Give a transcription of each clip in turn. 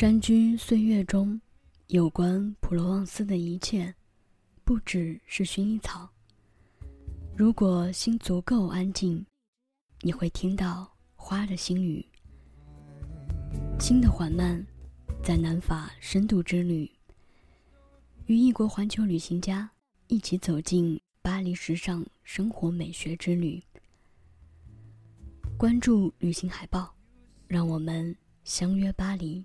山居岁月中，有关普罗旺斯的一切，不只是薰衣草。如果心足够安静，你会听到花的心语。心的缓慢，在南法深度之旅，与异国环球旅行家一起走进巴黎时尚生活美学之旅。关注旅行海报，让我们相约巴黎。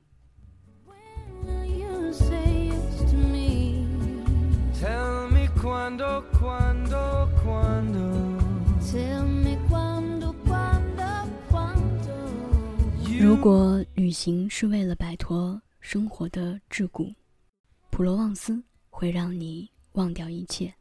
如果旅行是为了摆脱生活的桎梏，普罗旺斯会让你忘掉一切。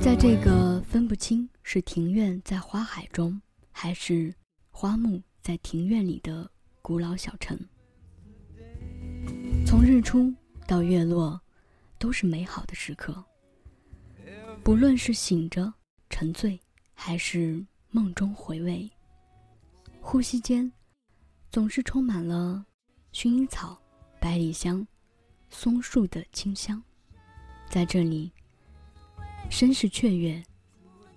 在这个分不清是庭院在花海中，还是花木在庭院里的古老小城，从日出到月落，都是美好的时刻。不论是醒着沉醉，还是梦中回味。呼吸间，总是充满了薰衣草、百里香、松树的清香。在这里，身是雀跃，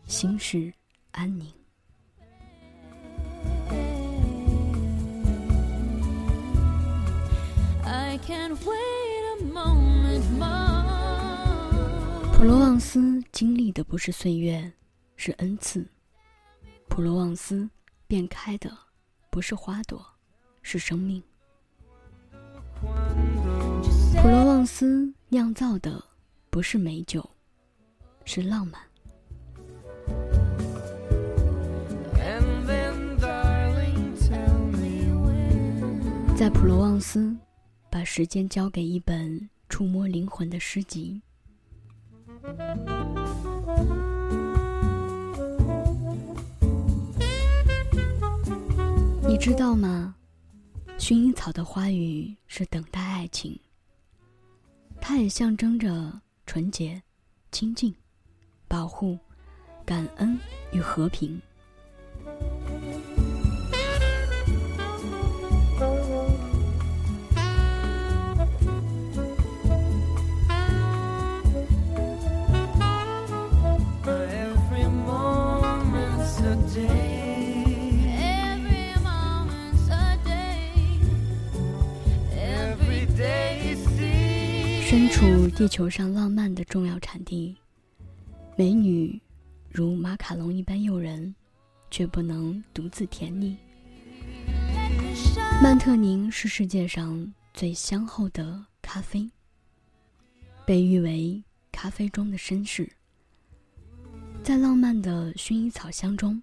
心是安宁。普罗旺斯经历的不是岁月，是恩赐。普罗旺斯。变开的不是花朵，是生命。普罗旺斯酿造的不是美酒，是浪漫。在普罗旺斯，把时间交给一本触摸灵魂的诗集。你知道吗？薰衣草的花语是等待爱情，它也象征着纯洁、清净、保护、感恩与和平。身处地球上浪漫的重要产地，美女如马卡龙一般诱人，却不能独自甜腻。曼特宁是世界上最香厚的咖啡，被誉为咖啡中的绅士。在浪漫的薰衣草香中，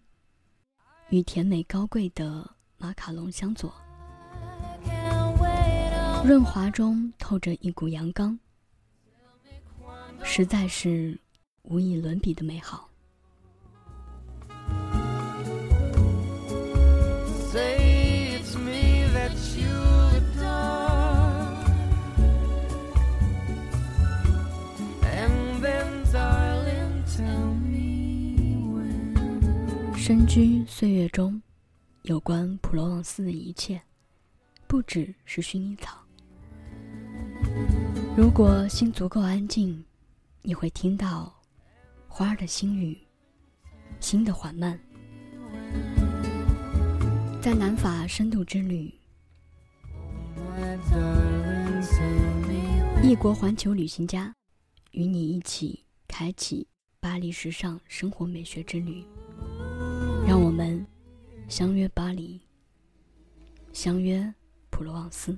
与甜美高贵的马卡龙相佐。润滑中透着一股阳刚，实在是无以伦比的美好。深居岁月中，有关普罗旺斯的一切，不只是薰衣草。如果心足够安静，你会听到花儿的心语，心的缓慢。在南法深度之旅，异国环球旅行家与你一起开启巴黎时尚生活美学之旅。让我们相约巴黎，相约普罗旺斯。